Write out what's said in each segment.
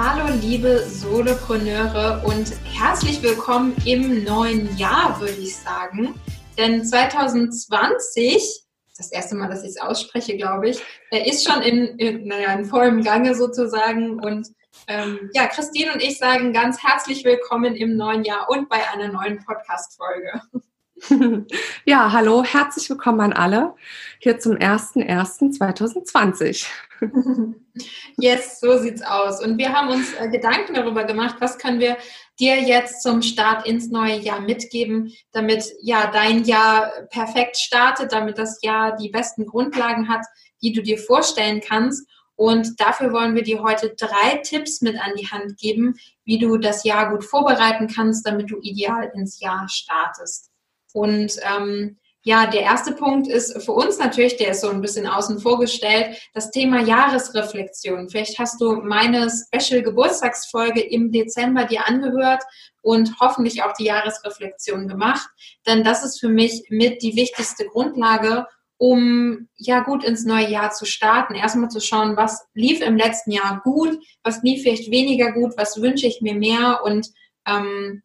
Hallo liebe Solopreneure und herzlich willkommen im neuen Jahr, würde ich sagen. Denn 2020 das erste Mal, dass ich es ausspreche, glaube ich. Er ist schon in, in, naja, in vollem Gange sozusagen. Und ähm, ja, Christine und ich sagen ganz herzlich willkommen im neuen Jahr und bei einer neuen Podcast-Folge. Ja, hallo, herzlich willkommen an alle hier zum 01.01.2020. Yes, so sieht's aus. Und wir haben uns äh, Gedanken darüber gemacht, was können wir dir jetzt zum Start ins neue Jahr mitgeben, damit ja dein Jahr perfekt startet, damit das Jahr die besten Grundlagen hat, die du dir vorstellen kannst. Und dafür wollen wir dir heute drei Tipps mit an die Hand geben, wie du das Jahr gut vorbereiten kannst, damit du ideal ins Jahr startest. Und ähm, ja, der erste Punkt ist für uns natürlich, der ist so ein bisschen außen vor gestellt, das Thema Jahresreflexion. Vielleicht hast du meine Special Geburtstagsfolge im Dezember dir angehört und hoffentlich auch die Jahresreflexion gemacht, denn das ist für mich mit die wichtigste Grundlage, um ja gut ins neue Jahr zu starten. Erstmal zu schauen, was lief im letzten Jahr gut, was lief vielleicht weniger gut, was wünsche ich mir mehr und ähm,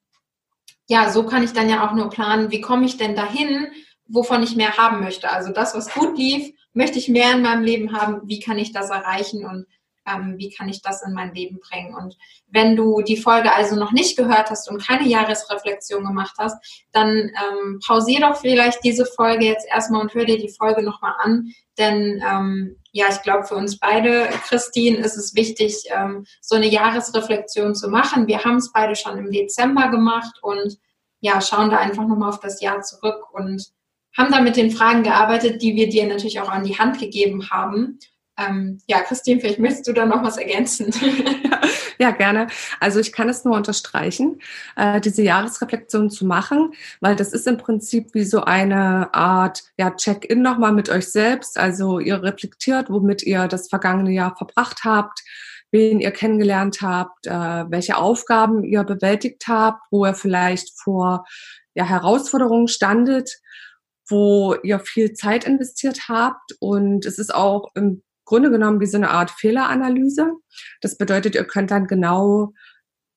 ja, so kann ich dann ja auch nur planen, wie komme ich denn dahin, wovon ich mehr haben möchte. Also das, was gut lief, möchte ich mehr in meinem Leben haben. Wie kann ich das erreichen und ähm, wie kann ich das in mein Leben bringen? Und wenn du die Folge also noch nicht gehört hast und keine Jahresreflexion gemacht hast, dann ähm, pausier doch vielleicht diese Folge jetzt erstmal und hör dir die Folge nochmal an. Denn ähm, ja, ich glaube, für uns beide, Christine, ist es wichtig, ähm, so eine Jahresreflexion zu machen. Wir haben es beide schon im Dezember gemacht und ja, schauen da einfach nochmal auf das Jahr zurück und haben da mit den Fragen gearbeitet, die wir dir natürlich auch an die Hand gegeben haben. Ähm, ja, Christine, vielleicht möchtest du da noch was ergänzen. ja, gerne. Also ich kann es nur unterstreichen, äh, diese Jahresreflexion zu machen, weil das ist im Prinzip wie so eine Art ja, Check-in nochmal mit euch selbst. Also ihr reflektiert, womit ihr das vergangene Jahr verbracht habt, wen ihr kennengelernt habt, äh, welche Aufgaben ihr bewältigt habt, wo ihr vielleicht vor ja, Herausforderungen standet wo ihr viel Zeit investiert habt. Und es ist auch im Grunde genommen wie so eine Art Fehleranalyse. Das bedeutet, ihr könnt dann genau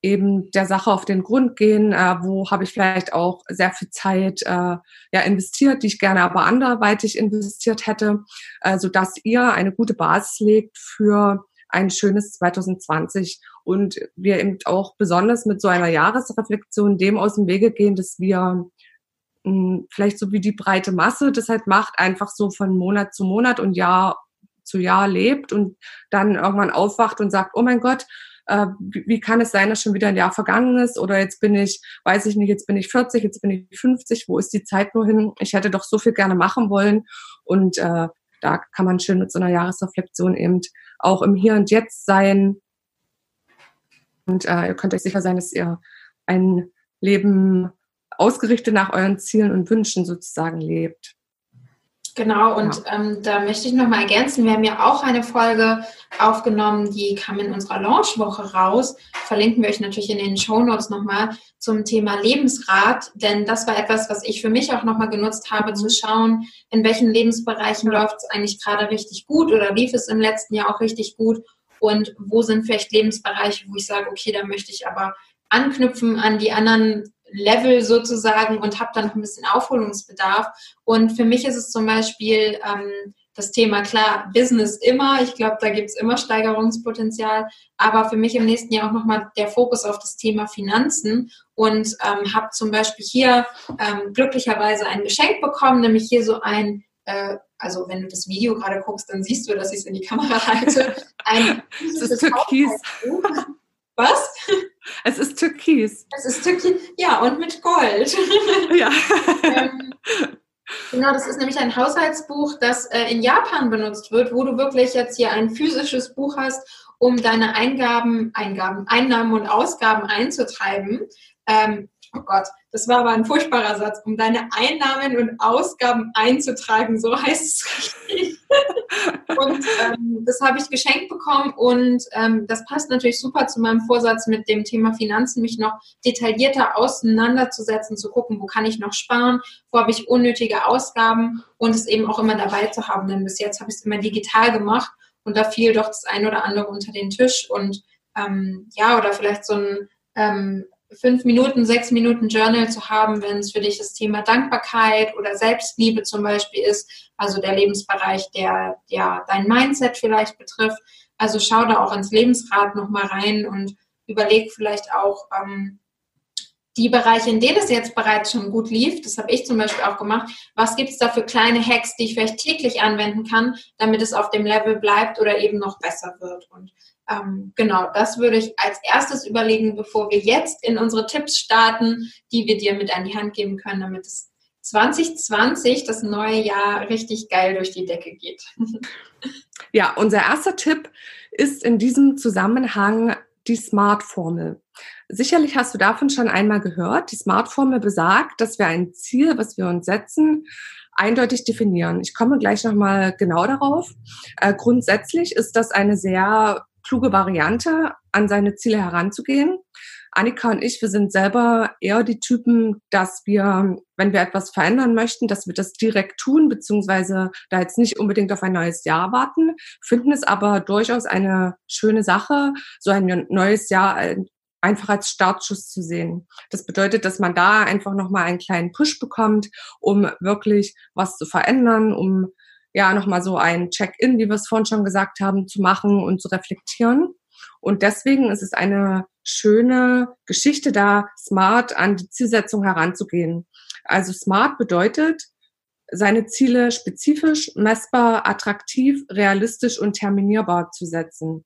eben der Sache auf den Grund gehen, äh, wo habe ich vielleicht auch sehr viel Zeit äh, ja investiert, die ich gerne aber anderweitig investiert hätte, äh, so dass ihr eine gute Basis legt für ein schönes 2020 und wir eben auch besonders mit so einer Jahresreflexion dem aus dem Wege gehen, dass wir vielleicht so wie die breite Masse das halt macht, einfach so von Monat zu Monat und Jahr zu Jahr lebt und dann irgendwann aufwacht und sagt, oh mein Gott, äh, wie, wie, kann es sein, dass schon wieder ein Jahr vergangen ist oder jetzt bin ich, weiß ich nicht, jetzt bin ich 40, jetzt bin ich 50, wo ist die Zeit nur hin? Ich hätte doch so viel gerne machen wollen und äh, da kann man schön mit so einer Jahresreflexion eben auch im Hier und Jetzt sein und äh, ihr könnt euch sicher sein, dass ihr ein Leben ausgerichtet nach euren Zielen und Wünschen sozusagen lebt. Genau, und ja. ähm, da möchte ich nochmal ergänzen, wir haben ja auch eine Folge aufgenommen, die kam in unserer Launchwoche raus. Verlinken wir euch natürlich in den Show Notes nochmal zum Thema Lebensrat, denn das war etwas, was ich für mich auch nochmal genutzt habe, zu schauen, in welchen Lebensbereichen läuft es eigentlich gerade richtig gut oder lief es im letzten Jahr auch richtig gut und wo sind vielleicht Lebensbereiche, wo ich sage, okay, da möchte ich aber anknüpfen an die anderen Level sozusagen und habe dann noch ein bisschen Aufholungsbedarf. Und für mich ist es zum Beispiel ähm, das Thema, klar, Business immer. Ich glaube, da gibt es immer Steigerungspotenzial. Aber für mich im nächsten Jahr auch nochmal der Fokus auf das Thema Finanzen und ähm, habe zum Beispiel hier ähm, glücklicherweise ein Geschenk bekommen, nämlich hier so ein äh, also wenn du das Video gerade guckst, dann siehst du, dass ich es in die Kamera halte. Ein es ist Türkis. Was? Es ist Türkis. Es ist Türkis, ja, und mit Gold. Ja. ähm, genau, das ist nämlich ein Haushaltsbuch, das äh, in Japan benutzt wird, wo du wirklich jetzt hier ein physisches Buch hast, um deine Eingaben, Eingaben, Einnahmen und Ausgaben einzutreiben. Ähm, oh Gott, das war aber ein furchtbarer Satz, um deine Einnahmen und Ausgaben einzutragen, so heißt es richtig. und ähm, das habe ich geschenkt bekommen und ähm, das passt natürlich super zu meinem Vorsatz mit dem Thema Finanzen, mich noch detaillierter auseinanderzusetzen, zu gucken, wo kann ich noch sparen, wo habe ich unnötige Ausgaben und es eben auch immer dabei zu haben, denn bis jetzt habe ich es immer digital gemacht und da fiel doch das ein oder andere unter den Tisch und ähm, ja, oder vielleicht so ein ähm, fünf Minuten, sechs Minuten Journal zu haben, wenn es für dich das Thema Dankbarkeit oder Selbstliebe zum Beispiel ist, also der Lebensbereich, der ja dein Mindset vielleicht betrifft. Also schau da auch ins Lebensrad nochmal rein und überleg vielleicht auch ähm, die Bereiche, in denen es jetzt bereits schon gut lief, das habe ich zum Beispiel auch gemacht, was gibt es da für kleine Hacks, die ich vielleicht täglich anwenden kann, damit es auf dem Level bleibt oder eben noch besser wird. Und ähm, genau, das würde ich als erstes überlegen, bevor wir jetzt in unsere Tipps starten, die wir dir mit an die Hand geben können, damit es 2020, das neue Jahr, richtig geil durch die Decke geht. Ja, unser erster Tipp ist in diesem Zusammenhang die Smart-Formel. Sicherlich hast du davon schon einmal gehört. Die Smart-Formel besagt, dass wir ein Ziel, was wir uns setzen, eindeutig definieren. Ich komme gleich nochmal genau darauf. Äh, grundsätzlich ist das eine sehr kluge Variante, an seine Ziele heranzugehen. Annika und ich, wir sind selber eher die Typen, dass wir, wenn wir etwas verändern möchten, dass wir das direkt tun, beziehungsweise da jetzt nicht unbedingt auf ein neues Jahr warten, finden es aber durchaus eine schöne Sache, so ein neues Jahr einfach als Startschuss zu sehen. Das bedeutet, dass man da einfach nochmal einen kleinen Push bekommt, um wirklich was zu verändern, um ja nochmal so ein Check-in, wie wir es vorhin schon gesagt haben, zu machen und zu reflektieren. Und deswegen ist es eine schöne Geschichte, da smart an die Zielsetzung heranzugehen. Also smart bedeutet, seine Ziele spezifisch, messbar, attraktiv, realistisch und terminierbar zu setzen.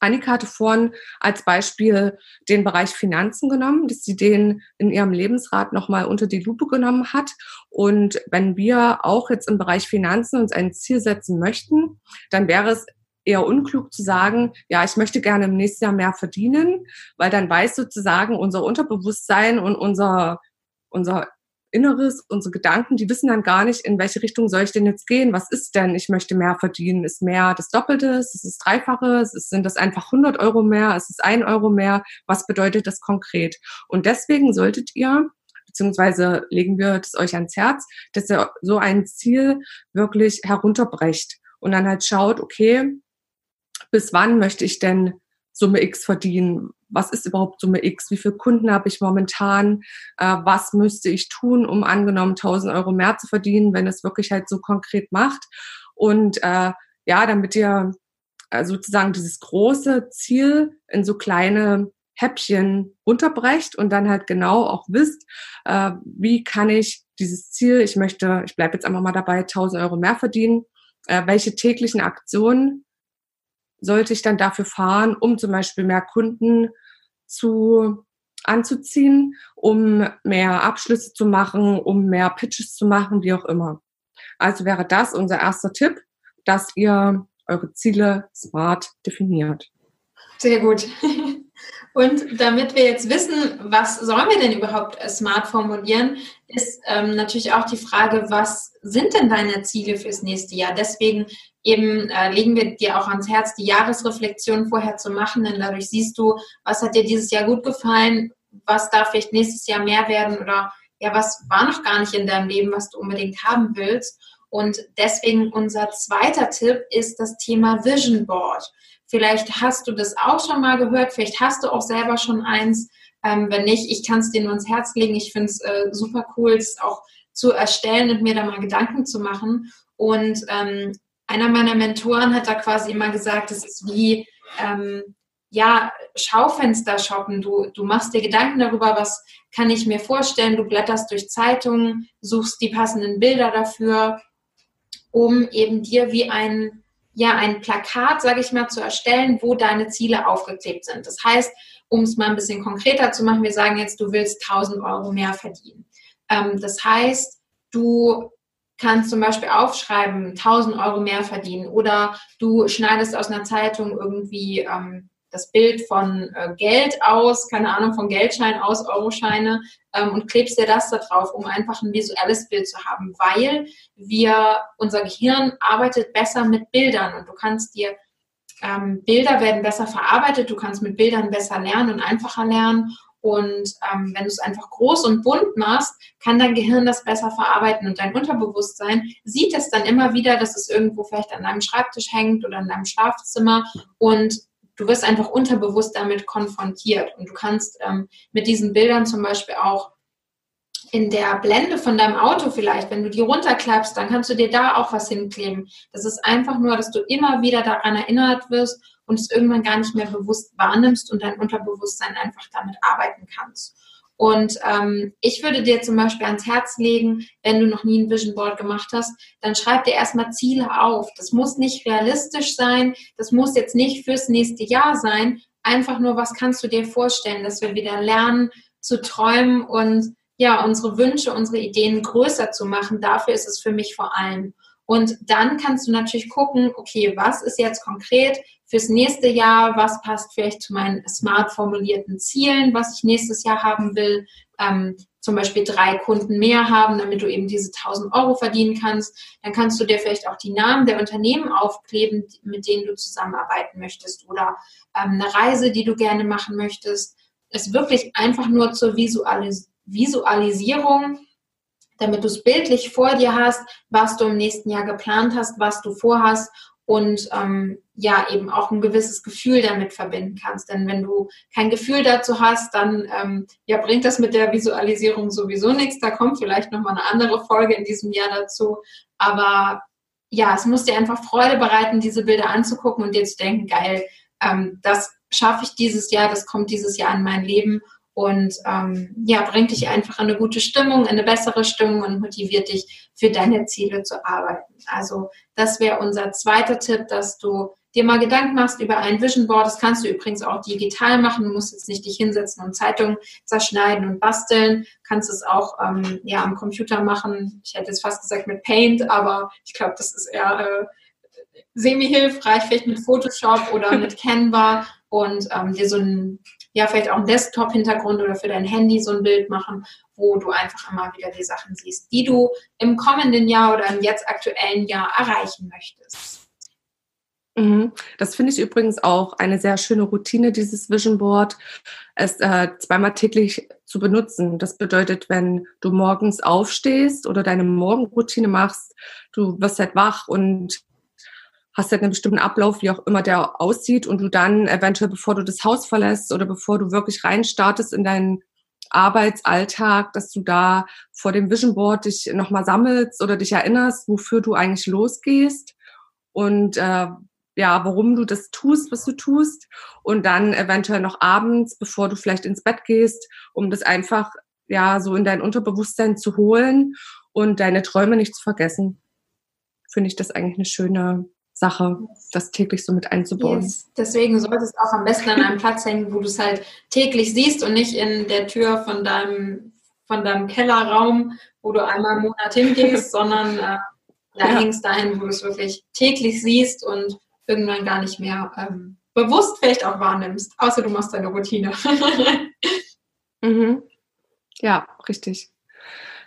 Annika hatte vorhin als Beispiel den Bereich Finanzen genommen, dass sie den in ihrem Lebensrat nochmal unter die Lupe genommen hat. Und wenn wir auch jetzt im Bereich Finanzen uns ein Ziel setzen möchten, dann wäre es eher unklug zu sagen, ja, ich möchte gerne im nächsten Jahr mehr verdienen, weil dann weiß sozusagen unser Unterbewusstsein und unser, unser Inneres, unsere Gedanken, die wissen dann gar nicht, in welche Richtung soll ich denn jetzt gehen? Was ist denn? Ich möchte mehr verdienen. Ist mehr das Doppelte? Ist es Dreifache? Ist, sind das einfach 100 Euro mehr? Ist es ein Euro mehr? Was bedeutet das konkret? Und deswegen solltet ihr, beziehungsweise legen wir das euch ans Herz, dass ihr so ein Ziel wirklich herunterbrecht und dann halt schaut, okay, bis wann möchte ich denn Summe X verdienen? Was ist überhaupt Summe X? Wie viele Kunden habe ich momentan? Äh, was müsste ich tun, um angenommen 1000 Euro mehr zu verdienen, wenn es wirklich halt so konkret macht? Und äh, ja, damit ihr äh, sozusagen dieses große Ziel in so kleine Häppchen runterbrecht und dann halt genau auch wisst, äh, wie kann ich dieses Ziel, ich möchte, ich bleibe jetzt einfach mal dabei, 1000 Euro mehr verdienen, äh, welche täglichen Aktionen sollte ich dann dafür fahren, um zum Beispiel mehr Kunden zu anzuziehen, um mehr Abschlüsse zu machen, um mehr Pitches zu machen, wie auch immer. Also wäre das unser erster Tipp, dass ihr eure Ziele smart definiert. Sehr gut. Und damit wir jetzt wissen, was sollen wir denn überhaupt smart formulieren, ist ähm, natürlich auch die Frage, was sind denn deine Ziele fürs nächste Jahr? Deswegen eben äh, legen wir dir auch ans Herz, die Jahresreflexion vorher zu machen, denn dadurch siehst du, was hat dir dieses Jahr gut gefallen, was darf vielleicht nächstes Jahr mehr werden oder ja, was war noch gar nicht in deinem Leben, was du unbedingt haben willst. Und deswegen unser zweiter Tipp ist das Thema Vision Board. Vielleicht hast du das auch schon mal gehört, vielleicht hast du auch selber schon eins. Ähm, wenn nicht, ich kann es dir nur ins Herz legen. Ich finde es äh, super cool, es auch zu erstellen und mir da mal Gedanken zu machen. Und ähm, einer meiner Mentoren hat da quasi immer gesagt, es ist wie ähm, ja, Schaufenster shoppen. Du, du machst dir Gedanken darüber, was kann ich mir vorstellen. Du blätterst durch Zeitungen, suchst die passenden Bilder dafür um eben dir wie ein, ja, ein Plakat, sage ich mal, zu erstellen, wo deine Ziele aufgeklebt sind. Das heißt, um es mal ein bisschen konkreter zu machen, wir sagen jetzt, du willst 1000 Euro mehr verdienen. Ähm, das heißt, du kannst zum Beispiel aufschreiben, 1000 Euro mehr verdienen oder du schneidest aus einer Zeitung irgendwie ähm, das Bild von äh, Geld aus, keine Ahnung, von Geldschein aus, Euroscheine ähm, und klebst dir das da drauf, um einfach ein visuelles Bild zu haben, weil wir, unser Gehirn arbeitet besser mit Bildern und du kannst dir, ähm, Bilder werden besser verarbeitet, du kannst mit Bildern besser lernen und einfacher lernen und ähm, wenn du es einfach groß und bunt machst, kann dein Gehirn das besser verarbeiten und dein Unterbewusstsein sieht es dann immer wieder, dass es irgendwo vielleicht an deinem Schreibtisch hängt oder in deinem Schlafzimmer und du wirst einfach unterbewusst damit konfrontiert. Und du kannst ähm, mit diesen Bildern zum Beispiel auch in der Blende von deinem Auto vielleicht, wenn du die runterklappst, dann kannst du dir da auch was hinkleben. Das ist einfach nur, dass du immer wieder daran erinnert wirst und es irgendwann gar nicht mehr bewusst wahrnimmst und dein Unterbewusstsein einfach damit arbeiten kannst. Und ähm, ich würde dir zum Beispiel ans Herz legen, wenn du noch nie ein Vision Board gemacht hast, dann schreib dir erstmal Ziele auf. Das muss nicht realistisch sein, das muss jetzt nicht fürs nächste Jahr sein. Einfach nur, was kannst du dir vorstellen, dass wir wieder lernen zu träumen und ja, unsere Wünsche, unsere Ideen größer zu machen. Dafür ist es für mich vor allem. Und dann kannst du natürlich gucken, okay, was ist jetzt konkret fürs nächste Jahr, was passt vielleicht zu meinen smart formulierten Zielen, was ich nächstes Jahr haben will. Ähm, zum Beispiel drei Kunden mehr haben, damit du eben diese 1000 Euro verdienen kannst. Dann kannst du dir vielleicht auch die Namen der Unternehmen aufkleben, mit denen du zusammenarbeiten möchtest oder ähm, eine Reise, die du gerne machen möchtest. Es wirklich einfach nur zur Visualis Visualisierung damit du es bildlich vor dir hast, was du im nächsten Jahr geplant hast, was du vorhast und ähm, ja eben auch ein gewisses Gefühl damit verbinden kannst. Denn wenn du kein Gefühl dazu hast, dann ähm, ja bringt das mit der Visualisierung sowieso nichts. Da kommt vielleicht noch mal eine andere Folge in diesem Jahr dazu. Aber ja, es muss dir einfach Freude bereiten, diese Bilder anzugucken und dir zu denken, geil, ähm, das schaffe ich dieses Jahr, das kommt dieses Jahr in mein Leben und ähm, ja, bringt dich einfach in eine gute Stimmung, in eine bessere Stimmung und motiviert dich für deine Ziele zu arbeiten. Also das wäre unser zweiter Tipp, dass du dir mal Gedanken machst über ein Vision Board. Das kannst du übrigens auch digital machen. Du musst jetzt nicht dich hinsetzen und Zeitungen zerschneiden und basteln. Kannst es auch ähm, ja, am Computer machen. Ich hätte jetzt fast gesagt mit Paint, aber ich glaube, das ist eher äh, semi-hilfreich, vielleicht mit Photoshop oder mit Canva und ähm, dir so ein ja vielleicht auch einen Desktop-Hintergrund oder für dein Handy so ein Bild machen, wo du einfach immer wieder die Sachen siehst, die du im kommenden Jahr oder im jetzt aktuellen Jahr erreichen möchtest. Mhm. Das finde ich übrigens auch eine sehr schöne Routine, dieses Vision Board, es äh, zweimal täglich zu benutzen. Das bedeutet, wenn du morgens aufstehst oder deine Morgenroutine machst, du wirst halt wach und hast halt einen bestimmten Ablauf, wie auch immer der aussieht und du dann eventuell, bevor du das Haus verlässt oder bevor du wirklich reinstartest in deinen Arbeitsalltag, dass du da vor dem Vision Board dich nochmal sammelst oder dich erinnerst, wofür du eigentlich losgehst und äh, ja, warum du das tust, was du tust und dann eventuell noch abends, bevor du vielleicht ins Bett gehst, um das einfach ja so in dein Unterbewusstsein zu holen und deine Träume nicht zu vergessen. Finde ich das eigentlich eine schöne Sache, das täglich so mit einzubauen. Yes. Deswegen sollte es auch am besten an einem Platz hängen, wo du es halt täglich siehst und nicht in der Tür von deinem, von deinem Kellerraum, wo du einmal im Monat hingehst, sondern äh, da ja. hängst dahin, wo du es wirklich täglich siehst und irgendwann gar nicht mehr ähm, bewusst vielleicht auch wahrnimmst, außer du machst deine Routine. mhm. Ja, richtig.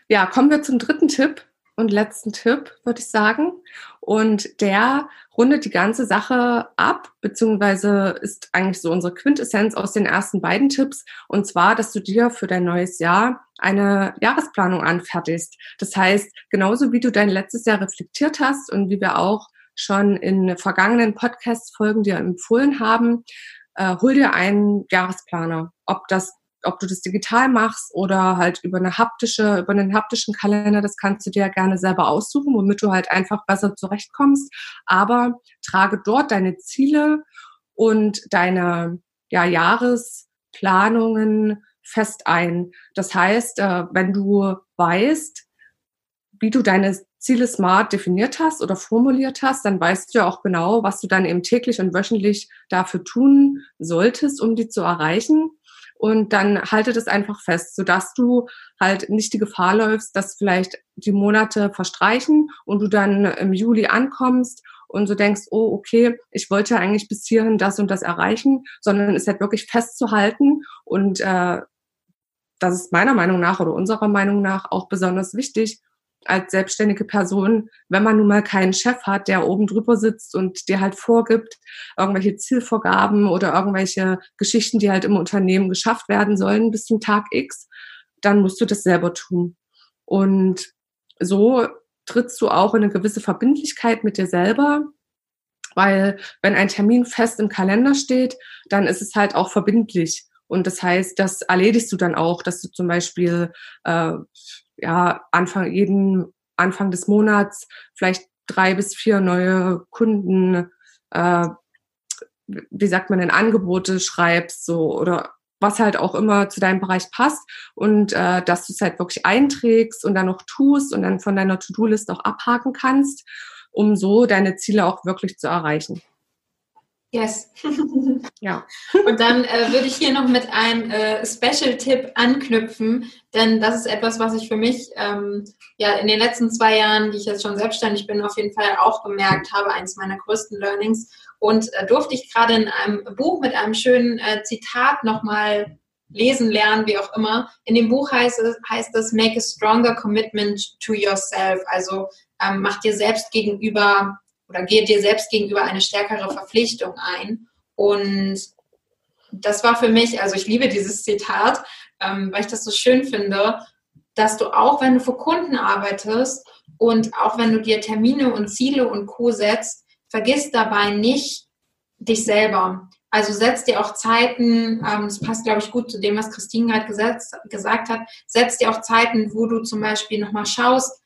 Ja, kommen wir zum dritten Tipp und letzten Tipp, würde ich sagen. Und der rundet die ganze Sache ab, beziehungsweise ist eigentlich so unsere Quintessenz aus den ersten beiden Tipps. Und zwar, dass du dir für dein neues Jahr eine Jahresplanung anfertigst. Das heißt, genauso wie du dein letztes Jahr reflektiert hast und wie wir auch schon in vergangenen Podcast-Folgen dir empfohlen haben, äh, hol dir einen Jahresplaner. Ob das ob du das digital machst oder halt über eine haptische, über einen haptischen Kalender, das kannst du dir ja gerne selber aussuchen, womit du halt einfach besser zurechtkommst. Aber trage dort deine Ziele und deine ja, Jahresplanungen fest ein. Das heißt, äh, wenn du weißt, wie du deine Ziele smart definiert hast oder formuliert hast, dann weißt du ja auch genau, was du dann eben täglich und wöchentlich dafür tun solltest, um die zu erreichen. Und dann halte das einfach fest, sodass du halt nicht die Gefahr läufst, dass vielleicht die Monate verstreichen und du dann im Juli ankommst und so denkst, oh, okay, ich wollte eigentlich bis hierhin das und das erreichen, sondern es halt wirklich festzuhalten und äh, das ist meiner Meinung nach oder unserer Meinung nach auch besonders wichtig als selbstständige Person, wenn man nun mal keinen Chef hat, der oben drüber sitzt und dir halt vorgibt, irgendwelche Zielvorgaben oder irgendwelche Geschichten, die halt im Unternehmen geschafft werden sollen bis zum Tag X, dann musst du das selber tun. Und so trittst du auch in eine gewisse Verbindlichkeit mit dir selber, weil wenn ein Termin fest im Kalender steht, dann ist es halt auch verbindlich. Und das heißt, das erledigst du dann auch, dass du zum Beispiel äh, ja Anfang jeden Anfang des Monats vielleicht drei bis vier neue Kunden, äh, wie sagt man denn, Angebote schreibst, so oder was halt auch immer zu deinem Bereich passt und äh, dass du es halt wirklich einträgst und dann noch tust und dann von deiner To-Do-List auch abhaken kannst, um so deine Ziele auch wirklich zu erreichen. Yes. ja. Und dann äh, würde ich hier noch mit einem äh, Special-Tipp anknüpfen, denn das ist etwas, was ich für mich ähm, ja in den letzten zwei Jahren, die ich jetzt schon selbstständig bin, auf jeden Fall auch gemerkt habe, eines meiner größten Learnings. Und äh, durfte ich gerade in einem Buch mit einem schönen äh, Zitat nochmal lesen, lernen, wie auch immer. In dem Buch heißt es, heißt es Make a stronger commitment to yourself. Also ähm, mach dir selbst gegenüber oder gehe dir selbst gegenüber eine stärkere Verpflichtung ein. Und das war für mich, also ich liebe dieses Zitat, ähm, weil ich das so schön finde, dass du auch, wenn du für Kunden arbeitest und auch wenn du dir Termine und Ziele und Co. setzt, vergiss dabei nicht dich selber. Also setz dir auch Zeiten, ähm, das passt, glaube ich, gut zu dem, was Christine gerade gesagt hat, setz dir auch Zeiten, wo du zum Beispiel nochmal schaust,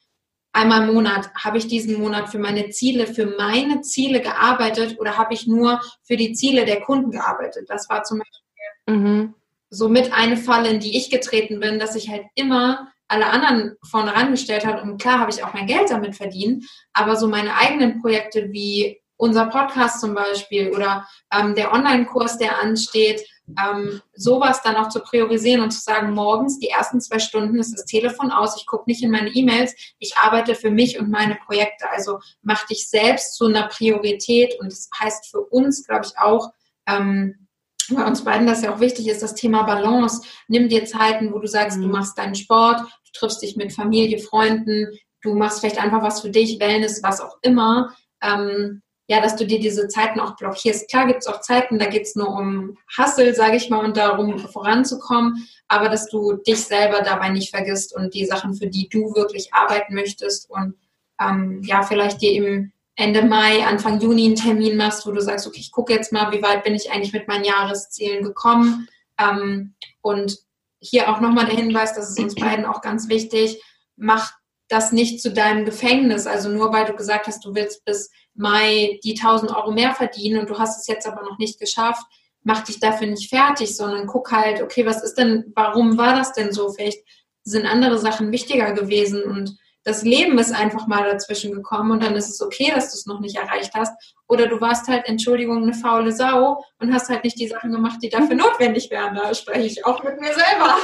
einmal im Monat, habe ich diesen Monat für meine Ziele, für meine Ziele gearbeitet oder habe ich nur für die Ziele der Kunden gearbeitet? Das war zum Beispiel mhm. somit eine Falle, in die ich getreten bin, dass ich halt immer alle anderen vorne rangestellt habe und klar habe ich auch mein Geld damit verdient, aber so meine eigenen Projekte wie unser Podcast zum Beispiel oder ähm, der Online-Kurs, der ansteht, ähm, sowas dann auch zu priorisieren und zu sagen, morgens die ersten zwei Stunden ist das Telefon aus, ich gucke nicht in meine E-Mails, ich arbeite für mich und meine Projekte. Also mach dich selbst zu einer Priorität und das heißt für uns, glaube ich, auch, ähm, bei uns beiden das ja auch wichtig ist, das Thema Balance. Nimm dir Zeiten, wo du sagst, mhm. du machst deinen Sport, du triffst dich mit Familie, Freunden, du machst vielleicht einfach was für dich, Wellness, was auch immer. Ähm, ja, dass du dir diese Zeiten auch blockierst. Klar gibt es auch Zeiten, da geht es nur um Hustle, sage ich mal, und darum voranzukommen, aber dass du dich selber dabei nicht vergisst und die Sachen, für die du wirklich arbeiten möchtest und ähm, ja, vielleicht dir im Ende Mai, Anfang Juni einen Termin machst, wo du sagst, okay, ich gucke jetzt mal, wie weit bin ich eigentlich mit meinen Jahreszielen gekommen. Ähm, und hier auch nochmal der Hinweis, das ist uns beiden auch ganz wichtig, mach das nicht zu deinem Gefängnis. Also nur weil du gesagt hast, du willst bis Mai die 1000 Euro mehr verdienen und du hast es jetzt aber noch nicht geschafft, mach dich dafür nicht fertig, sondern guck halt, okay, was ist denn, warum war das denn so? Vielleicht sind andere Sachen wichtiger gewesen und das Leben ist einfach mal dazwischen gekommen und dann ist es okay, dass du es noch nicht erreicht hast. Oder du warst halt, Entschuldigung, eine faule Sau und hast halt nicht die Sachen gemacht, die dafür notwendig wären. Da spreche ich auch mit mir selber.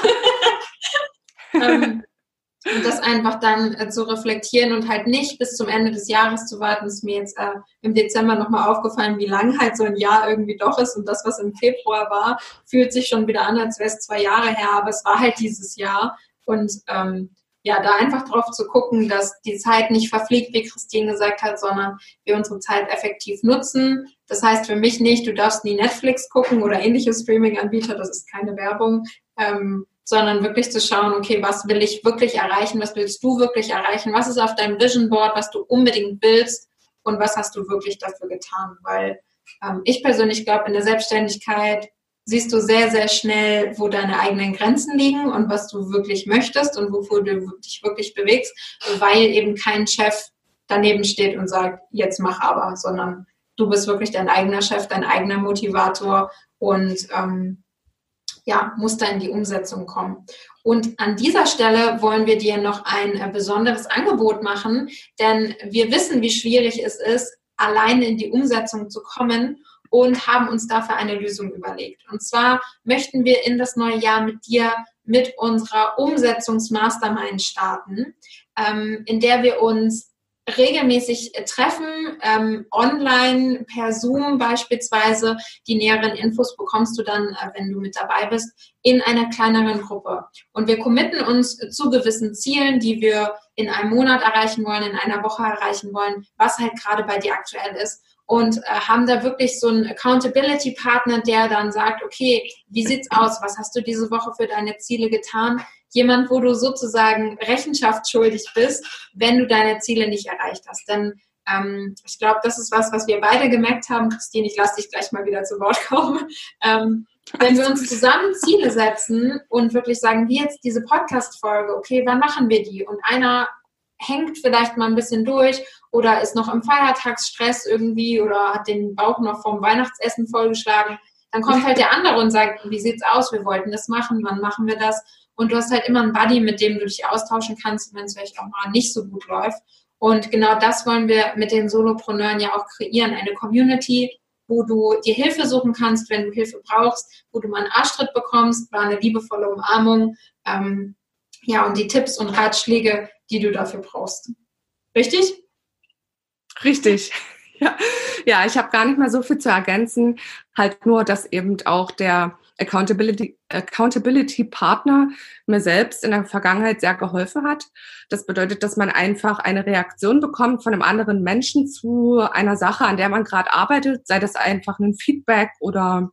ähm, und das einfach dann äh, zu reflektieren und halt nicht bis zum Ende des Jahres zu warten, ist mir jetzt äh, im Dezember nochmal aufgefallen, wie lang halt so ein Jahr irgendwie doch ist und das, was im Februar war, fühlt sich schon wieder an, als wäre es zwei Jahre her, aber es war halt dieses Jahr und ähm, ja, da einfach drauf zu gucken, dass die Zeit nicht verfliegt, wie Christine gesagt hat, sondern wir unsere Zeit effektiv nutzen. Das heißt für mich nicht, du darfst nie Netflix gucken oder ähnliche Streaming-Anbieter, das ist keine Werbung. Ähm, sondern wirklich zu schauen, okay, was will ich wirklich erreichen, was willst du wirklich erreichen, was ist auf deinem Vision Board, was du unbedingt willst? Und was hast du wirklich dafür getan, weil ähm, ich persönlich glaube, in der Selbstständigkeit siehst du sehr, sehr schnell, wo deine eigenen Grenzen liegen und was du wirklich möchtest und wofür du dich wirklich bewegst, weil eben kein Chef daneben steht und sagt, jetzt mach aber, sondern du bist wirklich dein eigener Chef, dein eigener Motivator und ähm, ja, muss da in die Umsetzung kommen. Und an dieser Stelle wollen wir dir noch ein äh, besonderes Angebot machen, denn wir wissen, wie schwierig es ist, alleine in die Umsetzung zu kommen und haben uns dafür eine Lösung überlegt. Und zwar möchten wir in das neue Jahr mit dir mit unserer Umsetzungsmastermind starten, ähm, in der wir uns regelmäßig treffen, ähm, online, per Zoom beispielsweise. Die näheren Infos bekommst du dann, äh, wenn du mit dabei bist, in einer kleineren Gruppe. Und wir committen uns zu gewissen Zielen, die wir in einem Monat erreichen wollen, in einer Woche erreichen wollen, was halt gerade bei dir aktuell ist und äh, haben da wirklich so einen Accountability-Partner, der dann sagt, okay, wie sieht's aus? Was hast du diese Woche für deine Ziele getan? Jemand, wo du sozusagen Rechenschaft schuldig bist, wenn du deine Ziele nicht erreicht hast. Denn ähm, ich glaube, das ist was, was wir beide gemerkt haben. Christine, ich lasse dich gleich mal wieder zu Wort kommen. Ähm, wenn wir uns zusammen Ziele setzen und wirklich sagen, wie jetzt diese Podcast-Folge, okay, wann machen wir die? Und einer hängt vielleicht mal ein bisschen durch oder ist noch im Feiertagsstress irgendwie oder hat den Bauch noch vom Weihnachtsessen vollgeschlagen, dann kommt halt der andere und sagt, wie sieht's aus? Wir wollten das machen, wann machen wir das? Und du hast halt immer einen Buddy, mit dem du dich austauschen kannst, wenn es vielleicht auch mal nicht so gut läuft. Und genau das wollen wir mit den Solopreneuren ja auch kreieren. Eine Community, wo du dir Hilfe suchen kannst, wenn du Hilfe brauchst, wo du mal einen Arschtritt bekommst, mal eine liebevolle Umarmung. Ähm, ja, und die Tipps und Ratschläge, die du dafür brauchst. Richtig? Richtig. Ja, ja ich habe gar nicht mehr so viel zu ergänzen. Halt nur, dass eben auch der Accountability, Accountability Partner mir selbst in der Vergangenheit sehr geholfen hat. Das bedeutet, dass man einfach eine Reaktion bekommt von einem anderen Menschen zu einer Sache, an der man gerade arbeitet, sei das einfach ein Feedback oder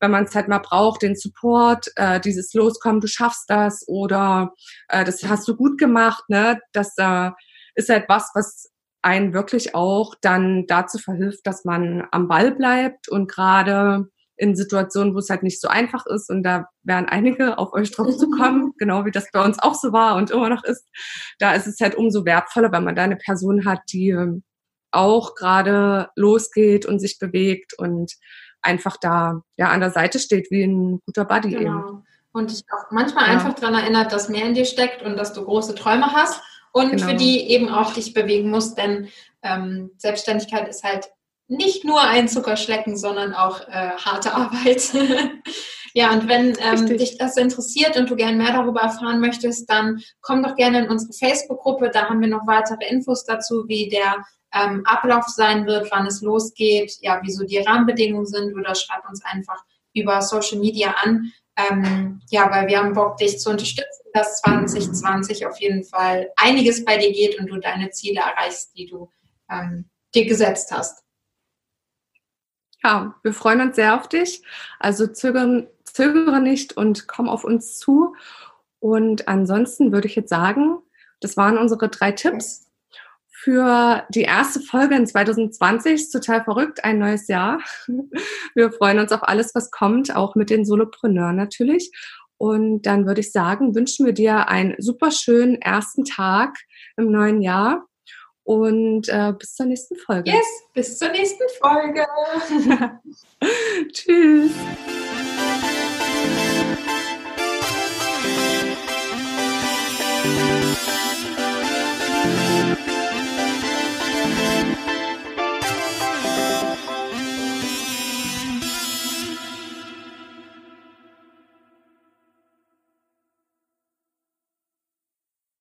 wenn man es halt mal braucht, den Support, äh, dieses Loskommen, du schaffst das oder äh, das hast du gut gemacht, ne? Das äh, ist halt was, was einen wirklich auch dann dazu verhilft, dass man am Ball bleibt und gerade in Situationen, wo es halt nicht so einfach ist und da werden einige auf euch drauf zu kommen, genau wie das bei uns auch so war und immer noch ist, da ist es halt umso wertvoller, wenn man da eine Person hat, die ähm, auch gerade losgeht und sich bewegt und einfach da ja an der Seite steht wie ein guter Buddy genau. eben. Und dich auch manchmal ja. einfach daran erinnert, dass mehr in dir steckt und dass du große Träume hast und genau. für die eben auch dich bewegen musst, denn ähm, Selbstständigkeit ist halt nicht nur ein Zuckerschlecken, sondern auch äh, harte Arbeit. ja, und wenn ähm, dich das interessiert und du gerne mehr darüber erfahren möchtest, dann komm doch gerne in unsere Facebook-Gruppe. Da haben wir noch weitere Infos dazu, wie der ähm, Ablauf sein wird, wann es losgeht, ja, wieso die Rahmenbedingungen sind oder schreib uns einfach über Social Media an. Ähm, ja, weil wir haben Bock, dich zu unterstützen, dass 2020 auf jeden Fall einiges bei dir geht und du deine Ziele erreichst, die du ähm, dir gesetzt hast. Ja, wir freuen uns sehr auf dich. Also zögere, zögere nicht und komm auf uns zu. Und ansonsten würde ich jetzt sagen, das waren unsere drei Tipps für die erste Folge in 2020. Ist total verrückt, ein neues Jahr. Wir freuen uns auf alles, was kommt, auch mit den Solopreneuren natürlich. Und dann würde ich sagen, wünschen wir dir einen super schönen ersten Tag im neuen Jahr. Und äh, bis zur nächsten Folge. Yes, bis zur nächsten Folge. Tschüss.